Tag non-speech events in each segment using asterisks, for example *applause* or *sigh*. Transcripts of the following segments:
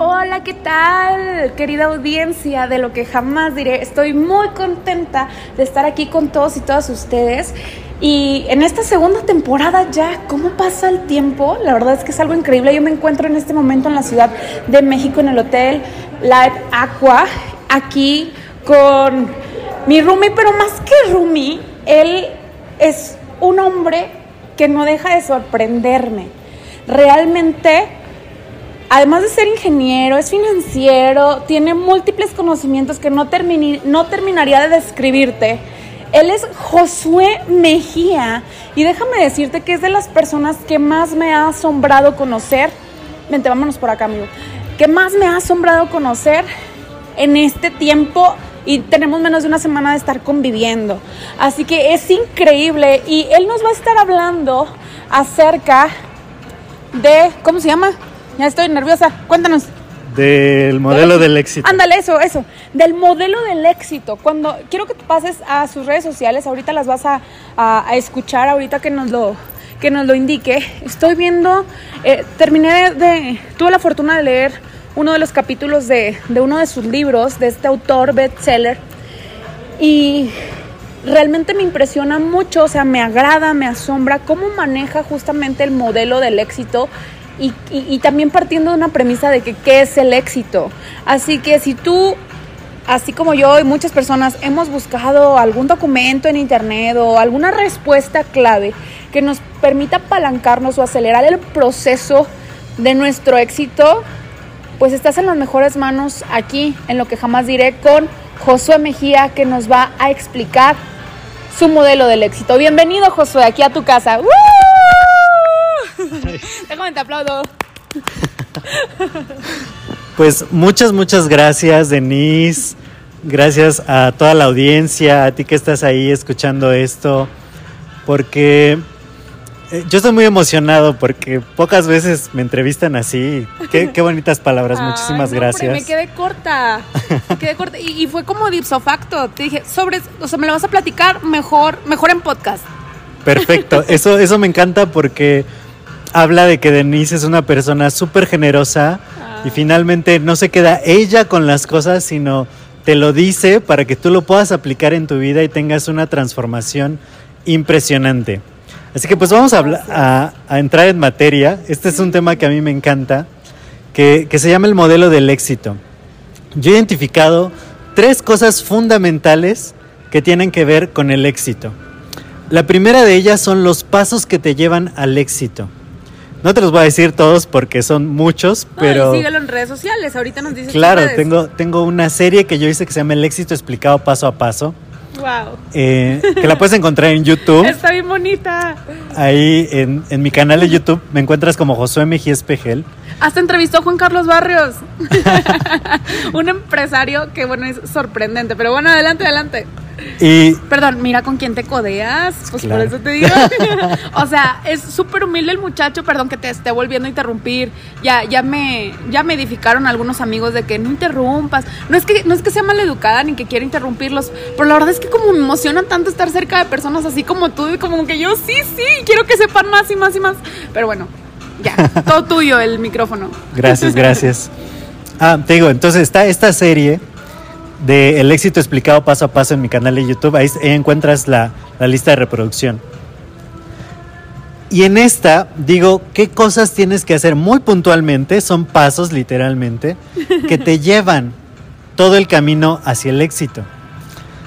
Hola, ¿qué tal? Querida audiencia de lo que jamás diré. Estoy muy contenta de estar aquí con todos y todas ustedes. Y en esta segunda temporada ya, ¿cómo pasa el tiempo? La verdad es que es algo increíble. Yo me encuentro en este momento en la Ciudad de México, en el Hotel Live Aqua, aquí con mi Rumi, pero más que Rumi, él es un hombre que no deja de sorprenderme. Realmente además de ser ingeniero, es financiero, tiene múltiples conocimientos que no, no terminaría de describirte. Él es Josué Mejía y déjame decirte que es de las personas que más me ha asombrado conocer. Vente, vámonos por acá, amigo. Que más me ha asombrado conocer en este tiempo y tenemos menos de una semana de estar conviviendo. Así que es increíble y él nos va a estar hablando acerca de, ¿cómo se llama? Ya estoy nerviosa. Cuéntanos. Del modelo del éxito. Ándale, eso, eso. Del modelo del éxito. Cuando quiero que tú pases a sus redes sociales, ahorita las vas a, escuchar, ahorita que nos lo que nos lo indique. Estoy viendo, eh, terminé de, tuve la fortuna de leer uno de los capítulos de, de uno de sus libros, de este autor bestseller, y realmente me impresiona mucho, o sea, me agrada, me asombra cómo maneja justamente el modelo del éxito y, también partiendo de una premisa de que qué es el éxito. Así que si tú así como yo y muchas personas hemos buscado algún documento en internet o alguna respuesta clave que nos permita apalancarnos o acelerar el proceso de nuestro éxito, pues estás en las mejores manos aquí, en lo que jamás diré, con Josué Mejía, que nos va a explicar su modelo del éxito. Bienvenido, Josué, aquí a tu casa. *laughs* Déjame te aplaudo. Pues muchas, muchas gracias, Denise. Gracias a toda la audiencia, a ti que estás ahí escuchando esto, porque eh, yo estoy muy emocionado porque pocas veces me entrevistan así. Qué, bonitas palabras, *laughs* muchísimas gracias. Me quedé corta, me quedé corta y, fue como dipso facto. Te dije, sobre, o sea, me lo vas a platicar mejor, mejor en podcast. Perfecto, eso, eso me encanta porque habla de que Denise es una persona súper generosa y ah. finalmente no se queda ella con las cosas, sino te lo dice para que tú lo puedas aplicar en tu vida y tengas una transformación impresionante. Así que pues vamos a, a, entrar en materia. Este es un tema que a mí me encanta, que, que se llama el modelo del éxito. Yo he identificado tres cosas fundamentales que tienen que ver con el éxito. La primera de ellas son los pasos que te llevan al éxito. No te los voy a decir todos porque son muchos, pero... síguelo en redes sociales, ahorita nos dices Claro, tengo, tengo una serie que yo hice que se llama El éxito explicado paso a paso. Wow. Eh, que la puedes encontrar en YouTube. *laughs* Está bien bonita. Ahí en, en, mi canal de YouTube me encuentras como Josué Mejía Espejel. Hasta entrevistó a Juan Carlos Barrios, *laughs* un empresario que bueno es sorprendente, pero bueno, adelante, adelante. Y, Perdón, mira con quién te codeas, pues por eso te digo. *laughs* o sea, es súper humilde el muchacho, perdón que te esté volviendo a interrumpir. Ya, ya me, ya me edificaron algunos amigos de que no interrumpas. No es que, no es que sea maleducada ni que quiera interrumpirlos, pero la verdad es que como me emociona tanto estar cerca de personas así como tú, y como que yo sí, sí, quiero que sepan más y más y más. Pero bueno, ya, *laughs* todo tuyo el micrófono. Gracias, gracias. Ah, te digo, entonces está esta serie de El éxito explicado paso a paso en mi canal de YouTube. Ahí encuentras la, lista de reproducción. Y en esta digo qué cosas tienes que hacer muy puntualmente, son pasos literalmente, que te *laughs* llevan todo el camino hacia el éxito.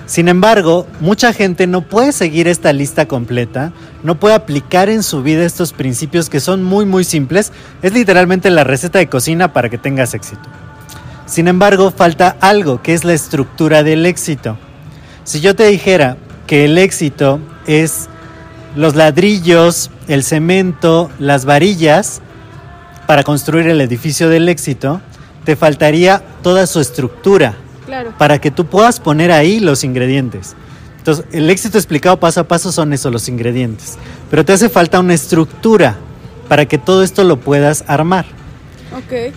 Sin embargo, mucha gente no puede seguir esta lista completa, no puede aplicar en su vida estos principios que son muy muy simples. Es literalmente la receta de cocina para que tengas éxito. Sin embargo, falta algo que es la estructura del éxito. Si yo te dijera que el éxito es los ladrillos, el cemento, las varillas para construir el edificio del éxito, te faltaría toda su estructura para que tú puedas poner ahí los ingredientes. Entonces, el éxito explicado paso a paso son eso, los ingredientes. Pero te hace falta una estructura para que todo esto lo puedas armar. Ok.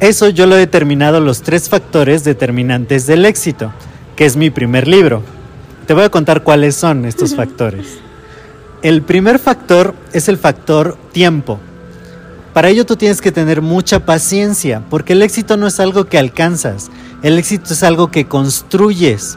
Eso yo lo he determinado los tres factores determinantes del éxito, que es mi primer libro. Te voy a contar cuáles son estos factores. El primer factor es el factor tiempo. Para ello tú tienes que tener mucha paciencia, porque el éxito no es algo que alcanzas, el éxito es algo que construyes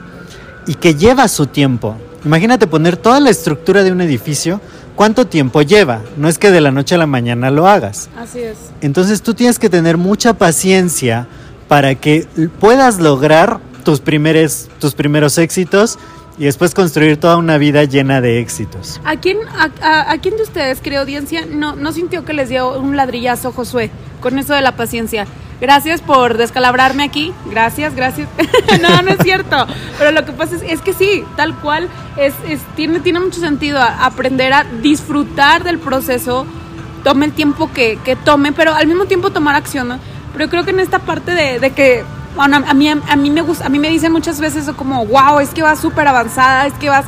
y que lleva su tiempo. Imagínate poner toda la estructura de un edificio, ¿cuánto tiempo lleva? No es que de la noche a la mañana lo hagas. Así es. Entonces tú tienes que tener mucha paciencia para que puedas lograr tus primeros, tus primeros éxitos y después construir toda una vida llena de éxitos. ¿A quién, a, quién de ustedes, querida audiencia, no, no sintió que les dio un ladrillazo Josué con eso de la paciencia? Gracias por descalabrarme aquí. Gracias, gracias. *laughs* no, no es cierto. Pero lo que pasa es, que sí, tal cual, es, tiene, tiene mucho sentido aprender a disfrutar del proceso, tome el tiempo que, tome, pero al mismo tiempo tomar acción. Pero creo que en esta parte de, de que a mí, a mí me gusta, a mí me dicen muchas veces como, wow, es que vas súper avanzada, es que vas...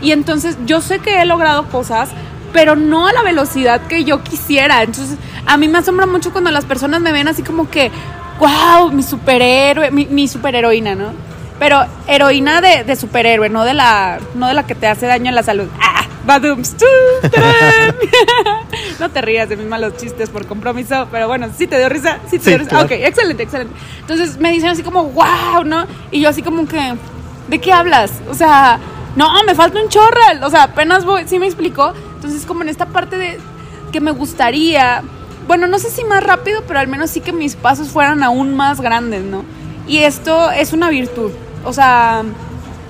Y entonces yo sé que he logrado cosas, pero no a la velocidad que yo quisiera. Entonces a mí me asombra mucho cuando las personas me ven así como que, wow, mi superhéroe, mi, mi superheroína, ¿no? Pero heroína de, de, superhéroe, no de la no de la que te hace daño en la salud. ¡Ah! ¡Badums! *laughs* no te rías de mis malos chistes por compromiso, pero bueno, sí te dio risa. Sí te dio risa. Ok, excelente, excelente. Entonces me dicen así como, wow, ¿no? Y yo así como que, ¿de qué hablas? O sea, no, me falta un chorral. O sea, apenas voy, ¿sí me explicó? Entonces como en esta parte de que me gustaría, bueno, no sé si más rápido, pero al menos sí que mis pasos fueran aún más grandes, ¿no? Y esto es una virtud. O sea,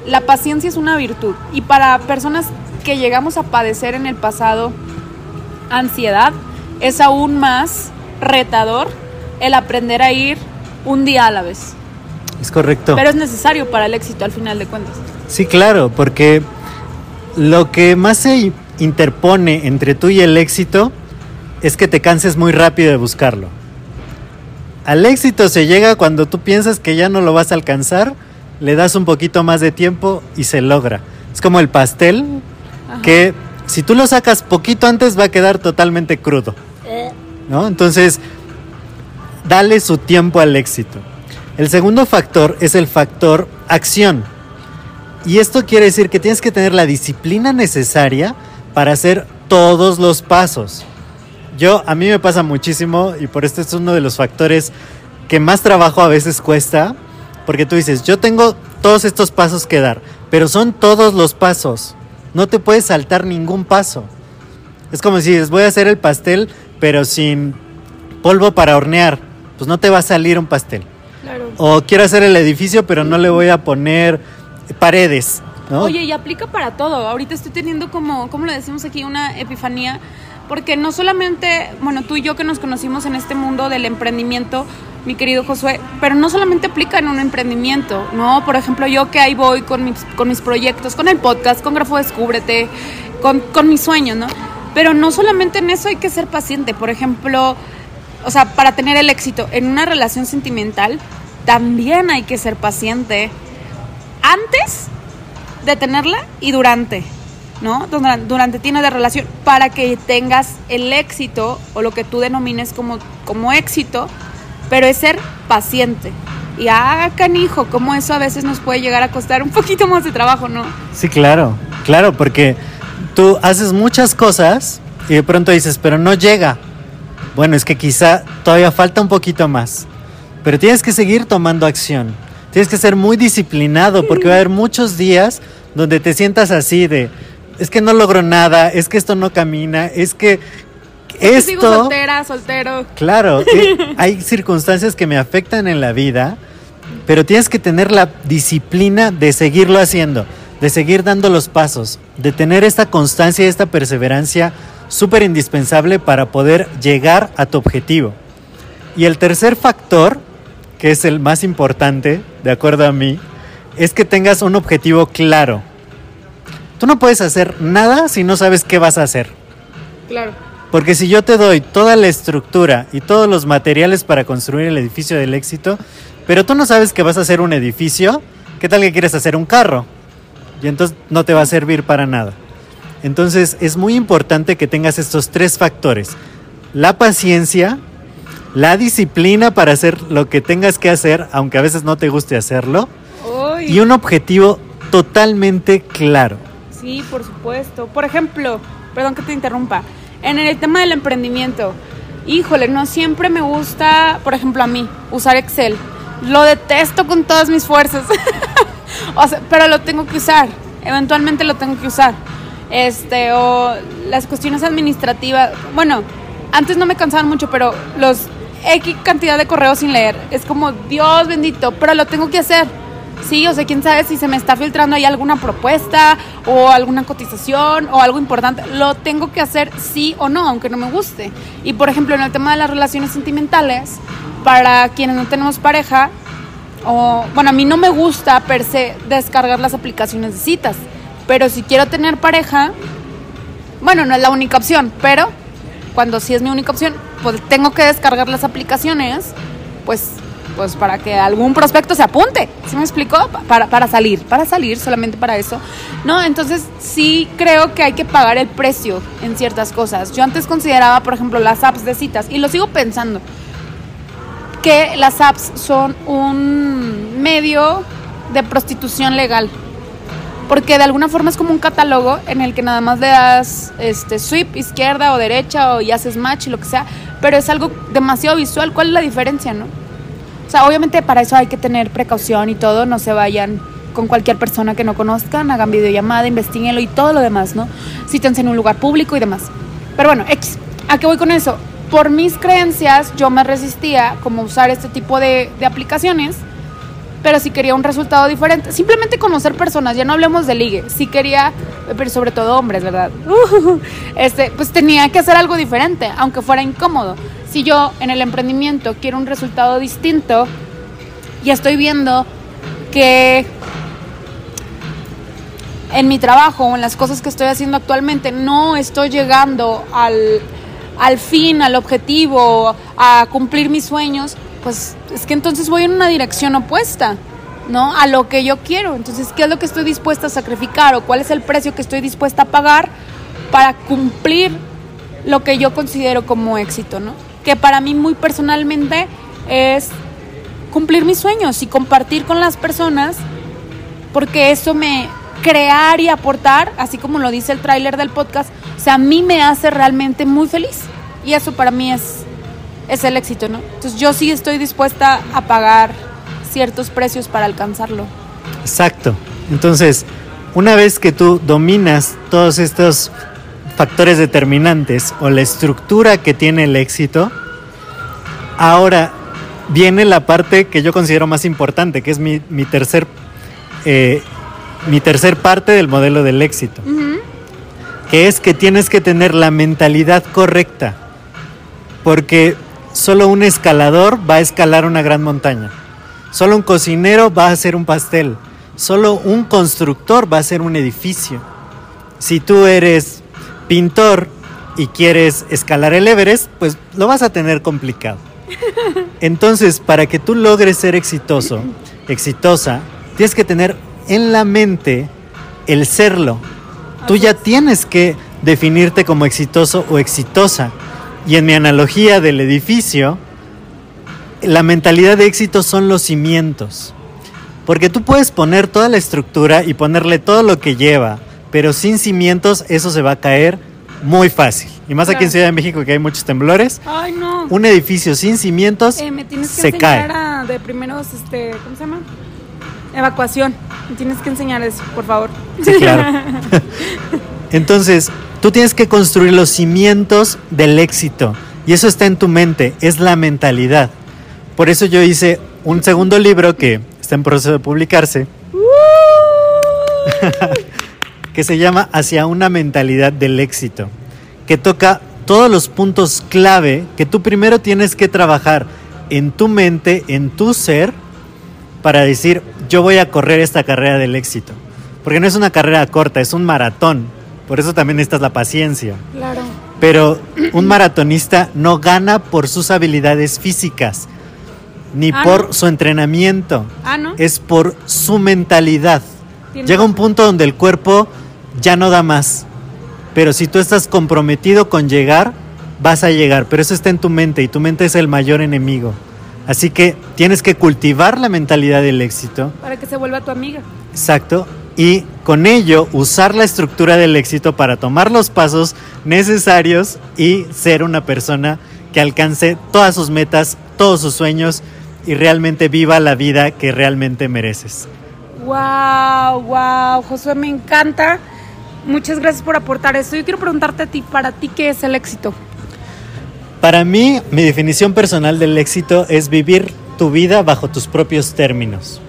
la paciencia es una virtud. Y para personas que llegamos a padecer en el pasado ansiedad, es aún más retador el aprender a ir un día a la vez. Es correcto. Pero es necesario para el éxito al final de cuentas. Sí, claro, porque lo que más se interpone entre tú y el éxito es que te canses muy rápido de buscarlo. Al éxito se llega cuando tú piensas que ya no lo vas a alcanzar, le das un poquito más de tiempo y se logra. Es como el pastel, que si tú lo sacas poquito antes va a quedar totalmente crudo. ¿No? Entonces, dale su tiempo al éxito. El segundo factor es el factor acción. Y esto quiere decir que tienes que tener la disciplina necesaria para hacer todos los pasos. Yo, a mí me pasa muchísimo y por esto es uno de los factores que más trabajo a veces cuesta, porque tú dices, yo tengo todos estos pasos que dar, pero son todos los pasos. No te puedes saltar ningún paso. Es como si dices, voy a hacer el pastel, pero sin polvo para hornear. Pues no te va a salir un pastel. O quiero hacer el edificio, pero no le voy a poner paredes. Oye, y aplica para todo. Ahorita estoy teniendo como, ¿cómo le decimos aquí? Una epifanía. Porque no solamente, bueno, tú y yo que nos conocimos en este mundo del emprendimiento, mi querido Josué, pero no solamente aplica en un emprendimiento, ¿no? Por ejemplo, yo que ahí voy con mis, con mis proyectos, con el podcast, con Grafo Descúbrete, con, con mis sueños, ¿no? Pero no solamente en eso hay que ser paciente, por ejemplo, o sea, para tener el éxito en una relación sentimental, también hay que ser paciente antes de tenerla y durante, ¿no? Durante, tienes la relación, para que tengas el éxito o lo que tú denomines como, como éxito, pero es ser paciente. Y ah, canijo, como eso a veces nos puede llegar a costar un poquito más de trabajo, ¿no? Sí, claro, claro, porque tú haces muchas cosas y de pronto dices, pero no llega. Bueno, es que quizá todavía falta un poquito más, pero tienes que seguir tomando acción. Tienes que ser muy disciplinado porque va a haber muchos días donde te sientas así de, es que no logro nada, es que esto no camina, es que esto... Sigo soltera, soltero. Claro, *laughs* eh, hay circunstancias que me afectan en la vida, pero tienes que tener la disciplina de seguirlo haciendo, de seguir dando los pasos, de tener esta constancia y esta perseverancia súper indispensable para poder llegar a tu objetivo. Y el tercer factor, que es el más importante, de acuerdo a mí, es que tengas un objetivo claro. Tú no puedes hacer nada si no sabes qué vas a hacer. Claro. Porque si yo te doy toda la estructura y todos los materiales para construir el edificio del éxito, pero tú no sabes que vas a hacer un edificio, ¿qué tal que quieres hacer un carro? Y entonces no te va a servir para nada. Entonces es muy importante que tengas estos tres factores. La paciencia, la disciplina para hacer lo que tengas que hacer, aunque a veces no te guste hacerlo, Y un objetivo totalmente claro. Sí, por supuesto. Por ejemplo, perdón que te interrumpa, en el tema del emprendimiento, híjole, no siempre me gusta, por ejemplo, a mí, usar Excel. Lo detesto con todas mis fuerzas. *laughs* o sea, pero lo tengo que usar. Eventualmente lo tengo que usar. Este, o las cuestiones administrativas. Bueno, antes no me cansaban mucho, pero los X cantidad de correos sin leer. Es como, Dios bendito, pero lo tengo que hacer. Sí, o sea, quién sabe si se me está filtrando ahí alguna propuesta o alguna cotización o algo importante. Lo tengo que hacer sí o no, aunque no me guste. Y por ejemplo, en el tema de las relaciones sentimentales, para quienes no tenemos pareja, o bueno, a mí no me gusta per se descargar las aplicaciones de citas, pero si quiero tener pareja, bueno, no es la única opción, pero cuando sí es mi única opción, pues tengo que descargar las aplicaciones, pues pues para que algún prospecto se apunte. ¿Sí me explicó? Para, para salir, para salir, solamente para eso. No, entonces sí creo que hay que pagar el precio en ciertas cosas. Yo antes consideraba, por ejemplo, las apps de citas, y lo sigo pensando, que las apps son un medio de prostitución legal. Porque de alguna forma es como un catálogo en el que nada más le das este, sweep izquierda o derecha o y haces match y lo que sea, pero es algo demasiado visual. ¿Cuál es la diferencia, no? O sea, obviamente para eso hay que tener precaución y todo, no se vayan con cualquier persona que no conozcan, hagan videollamada, investiguenlo y todo lo demás, ¿no? Cítense en un lugar público y demás. Pero bueno, X, ¿a qué voy con eso? Por mis creencias yo me resistía como usar este tipo de, de aplicaciones, pero si quería un resultado diferente, simplemente conocer personas, ya no hablemos de ligue, si quería, pero sobre todo hombres, ¿verdad? *laughs* este, pues tenía que hacer algo diferente, aunque fuera incómodo. Si yo en el emprendimiento quiero un resultado distinto y estoy viendo que en mi trabajo o en las cosas que estoy haciendo actualmente no estoy llegando al, al fin, al objetivo, a cumplir mis sueños, pues es que entonces voy en una dirección opuesta. ¿no? A lo que yo quiero. Entonces, ¿qué es lo que estoy dispuesta a sacrificar o cuál es el precio que estoy dispuesta a pagar para cumplir lo que yo considero como éxito, ¿no? que para mí muy personalmente es cumplir mis sueños y compartir con las personas, porque eso me crear y aportar, así como lo dice el tráiler del podcast, o sea, a mí me hace realmente muy feliz. Y eso para mí es, es el éxito, ¿no? Entonces yo sí estoy dispuesta a pagar ciertos precios para alcanzarlo. Exacto. Entonces, una vez que tú dominas todos estos factores determinantes o la estructura que tiene el éxito, ahora viene la parte que yo considero más importante, que es mi, mi tercer, eh, mi tercer parte del modelo del éxito, uh -huh. que es que tienes que tener la mentalidad correcta, porque solo un escalador va a escalar una gran montaña, solo un cocinero va a hacer un pastel, solo un constructor va a hacer un edificio. Si tú eres pintor y quieres escalar el Everest, pues lo vas a tener complicado. *laughs* Entonces, para que tú logres ser exitoso, exitosa, tienes que tener en la mente el serlo. Tú ya tienes que definirte como exitoso o exitosa. Y en mi analogía del edificio, la mentalidad de éxito son los cimientos. Porque tú puedes poner toda la estructura y ponerle todo lo que lleva, pero sin cimientos eso se va a caer muy fácil. Y más claro. aquí en Ciudad de México que hay muchos temblores. Ay, no. Un edificio sin cimientos eh, me tienes que se enseñar cae. A, de primeros, este, ¿cómo se llama? Evacuación. Me tienes que enseñar eso, por favor. Sí, claro. *laughs* Entonces, tú tienes que construir los cimientos del éxito. Y eso está en tu mente, es la mentalidad. Por eso yo hice un segundo libro que está en proceso de publicarse, *laughs* que se llama Hacia una mentalidad del éxito, que toca todos los puntos clave que tú primero tienes que trabajar en tu mente, en tu ser, para decir, yo voy a correr esta carrera del éxito. Porque no es una carrera corta, es un maratón. Por eso también necesitas la paciencia. Claro. Pero un maratonista no gana por sus habilidades físicas, ni Ah, por ¿no? su entrenamiento. Ah, ¿no? Es por su mentalidad. Tienes Llega un punto donde el cuerpo ya no da más. Pero si tú estás comprometido con llegar, vas a llegar. Pero eso está en tu mente y tu mente es el mayor enemigo. Así que tienes que cultivar la mentalidad del éxito. Para que se vuelva tu amiga. Exacto. Y con ello usar la estructura del éxito para tomar los pasos necesarios y ser una persona que alcance todas sus metas, todos sus sueños y realmente viva la vida que realmente mereces. Wow, wow, Josué, me encanta. Muchas gracias por aportar esto. Yo quiero preguntarte a ti, para ti, ¿qué es el éxito? Para mí, mi definición personal del éxito es vivir tu vida bajo tus propios términos.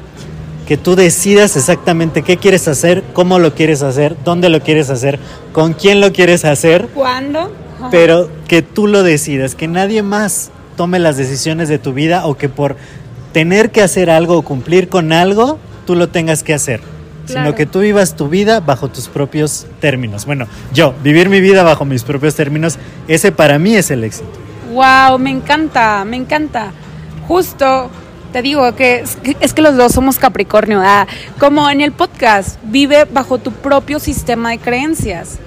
Que tú decidas exactamente qué quieres hacer, cómo lo quieres hacer, dónde lo quieres hacer, con quién lo quieres hacer, ¿Cuándo? Ajá. pero que tú lo decidas, que nadie más tome las decisiones de tu vida o que por tener que hacer algo o cumplir con algo, tú lo tengas que hacer. Claro. Sino que tú vivas tu vida bajo tus propios términos. Bueno, yo, vivir mi vida bajo mis propios términos, ese para mí es el éxito. Wow, me encanta, me encanta. Justo te digo que es, que los dos somos Capricornio. ah, Como en el podcast, vive bajo tu propio sistema de creencias.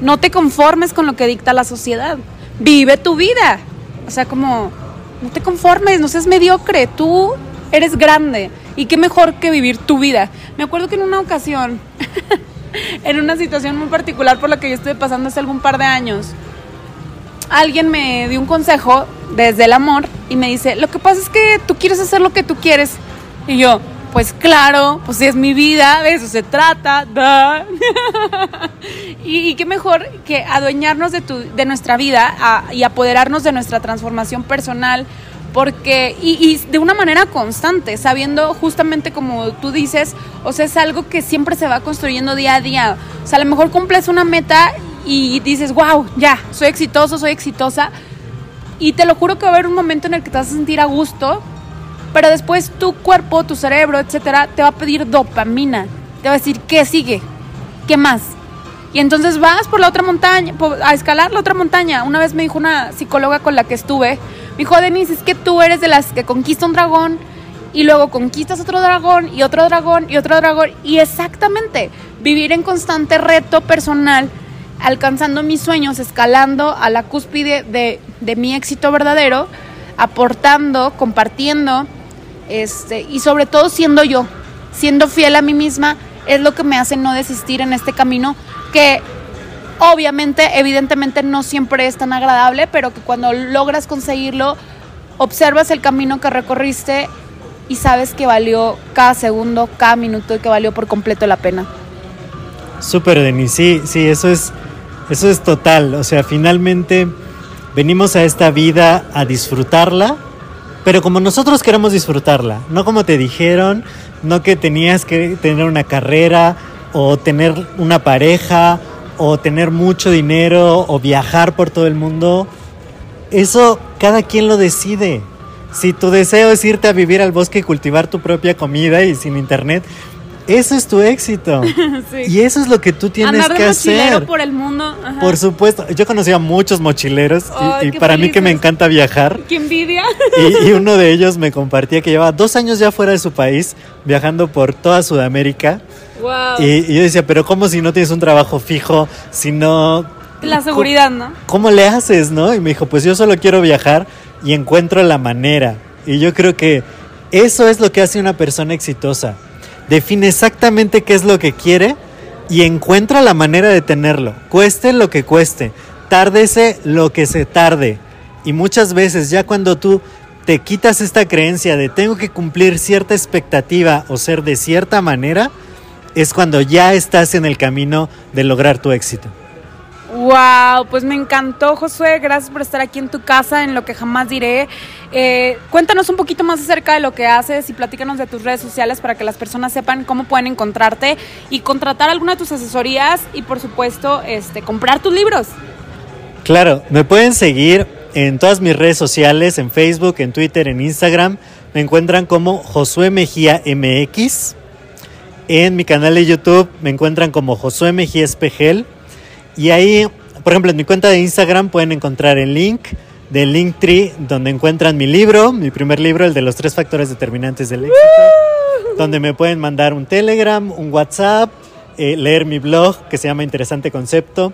No te conformes con lo que dicta la sociedad. Vive tu vida. O sea, como no te conformes, no seas mediocre. Tú eres grande. Y qué mejor que vivir tu vida. Me acuerdo que en una ocasión, *laughs* en una situación muy particular por la que yo estuve pasando hace algún par de años, alguien me dio un consejo desde el amor y me dice, lo que pasa es que tú quieres hacer lo que tú quieres. Y yo, pues claro, pues es mi vida, de eso se trata. da". *laughs* y, qué mejor que adueñarnos de, tu, de nuestra vida y apoderarnos de nuestra transformación personal. Porque, y, y de una manera constante, sabiendo justamente como tú dices, o sea, es algo que siempre se va construyendo día a día. O sea, a lo mejor cumples una meta y dices, wow, ya, soy exitoso, soy exitosa. Y te lo juro que va a haber un momento en el que te vas a sentir a gusto, pero después tu cuerpo, tu cerebro, etcétera, te va a pedir dopamina. Te va a decir, ¿qué sigue? ¿Qué más? Y entonces vas por la otra montaña, a escalar la otra montaña. Una vez me dijo una psicóloga con la que estuve, me dijo, Denise, es que tú eres de las que conquista un dragón y luego conquistas otro dragón y otro dragón y otro dragón. Y exactamente, vivir en constante reto personal, alcanzando mis sueños, escalando a la cúspide de, de mi éxito verdadero, aportando, compartiendo, este, y sobre todo siendo yo, siendo fiel a mí misma, es lo que me hace no desistir en este camino que obviamente, evidentemente no siempre es tan agradable, pero que cuando logras conseguirlo, observas el camino que recorriste y sabes que valió cada segundo, cada minuto y que valió por completo la pena. Súper, Denis. Sí, sí, eso es, eso es total. O sea, finalmente venimos a esta vida a disfrutarla, pero como nosotros queremos disfrutarla, no como te dijeron, no que tenías que tener una carrera o tener una pareja o tener mucho dinero o viajar por todo el mundo. Eso cada quien lo decide. Si tu deseo es irte a vivir al bosque y cultivar tu propia comida y sin internet, eso es tu éxito. *laughs* Y eso es lo que tú tienes Andar de que mochilero hacer. por el mundo. ajá. Por supuesto, yo conocí a muchos mochileros y- para mí que me encanta viajar. ¡Qué envidia! Y, y *laughs* uno de ellos me compartía que llevaba dos años ya fuera de su país, viajando por toda Sudamérica. ¡Wow! Y, y yo decía, pero ¿cómo si no tienes un trabajo fijo? Si no... La seguridad, ¿no? ¿Cómo le haces, no? Y me dijo, pues yo solo quiero viajar y encuentro la manera. Y yo creo que eso es lo que hace una persona exitosa. Define exactamente qué es lo que quiere y encuentra la manera de tenerlo. Cueste lo que cueste. Tárdese lo que se tarde. Y muchas veces ya cuando tú te quitas esta creencia de tengo que cumplir cierta expectativa o ser de cierta manera, es cuando ya estás en el camino de lograr tu éxito. Wow, pues me encantó Josué, gracias por estar aquí en tu casa, en lo que jamás diré. Eh, cuéntanos un poquito más acerca de lo que haces y platícanos de tus redes sociales para que las personas sepan cómo pueden encontrarte y contratar alguna de tus asesorías y por supuesto este, comprar tus libros. Claro, me pueden seguir en todas mis redes sociales, en Facebook, en Twitter, en Instagram. Me encuentran como Josué Mejía MX. En mi canal de YouTube me encuentran como Josué Mejía Espejel. Y ahí, por ejemplo, en mi cuenta de Instagram pueden encontrar el link del Linktree donde encuentran mi libro, mi primer libro, el de los tres factores determinantes del éxito, donde me pueden mandar un Telegram, un WhatsApp, eh, leer mi blog que se llama Interesante Concepto.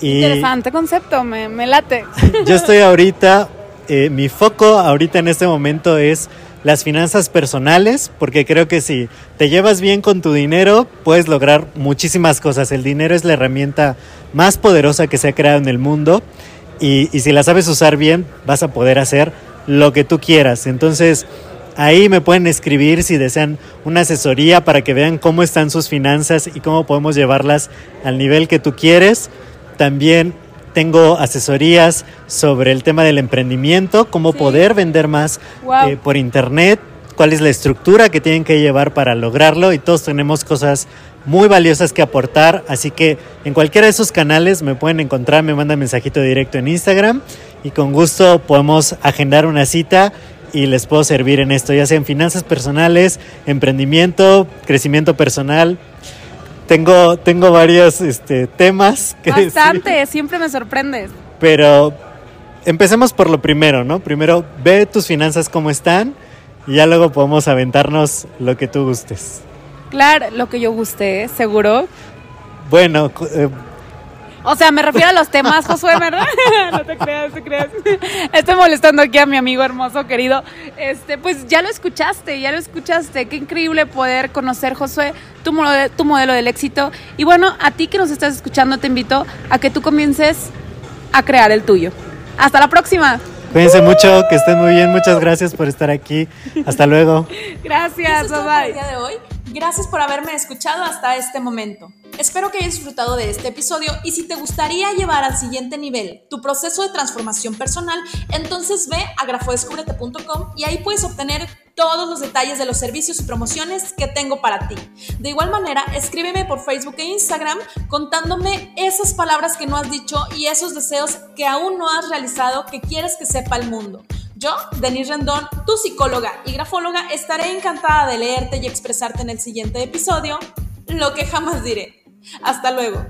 Interesante concepto, me, me late. *laughs* Yo estoy ahorita, eh, mi foco ahorita en este momento es las finanzas personales, porque creo que si te llevas bien con tu dinero, puedes lograr muchísimas cosas. El dinero es la herramienta más poderosa que se ha creado en el mundo y, y si la sabes usar bien, vas a poder hacer lo que tú quieras. Entonces, ahí me pueden escribir si desean una asesoría para que vean cómo están sus finanzas y cómo podemos llevarlas al nivel que tú quieres. También tengo asesorías sobre el tema del emprendimiento, cómo poder vender más Wow. eh, por internet, cuál es la estructura que tienen que llevar para lograrlo y todos tenemos cosas muy valiosas que aportar, así que en cualquiera de esos canales me pueden encontrar, me mandan mensajito directo en Instagram y con gusto podemos agendar una cita y les puedo servir en esto, ya sea en finanzas personales, emprendimiento, crecimiento personal. Tengo, tengo varios este, temas que decir. Bastante, siempre me sorprendes. Pero empecemos por lo primero, ¿no? Primero ve tus finanzas cómo están y ya luego podemos aventarnos lo que tú gustes. Claro, lo que yo guste, seguro. Bueno, eh, O sea, me refiero a los temas, Josué, ¿verdad? *laughs* no te creas, no te creas. Estoy molestando aquí a mi amigo hermoso, querido. Este, pues ya lo escuchaste, ya lo escuchaste. Qué increíble poder conocer, Josué, tu modelo, tu modelo del éxito. Y bueno, a ti que nos estás escuchando, te invito a que tú comiences a crear el tuyo. Hasta la próxima. cuídense mucho, que estén muy bien. Muchas gracias por estar aquí. Hasta luego. Gracias, Eso es todo bye el bye. día de hoy. Gracias por haberme escuchado hasta este momento. Espero que hayas disfrutado de este episodio y si te gustaría llevar al siguiente nivel tu proceso de transformación personal, entonces ve a grafodescúbrete.com y ahí puedes obtener todos los detalles de los servicios y promociones que tengo para ti. De igual manera, escríbeme por Facebook e Instagram contándome esas palabras que no has dicho y esos deseos que aún no has realizado que quieres que sepa el mundo. Yo, Denise Rendón, tu psicóloga y grafóloga, estaré encantada de leerte y expresarte en el siguiente episodio lo que jamás diré. Hasta luego.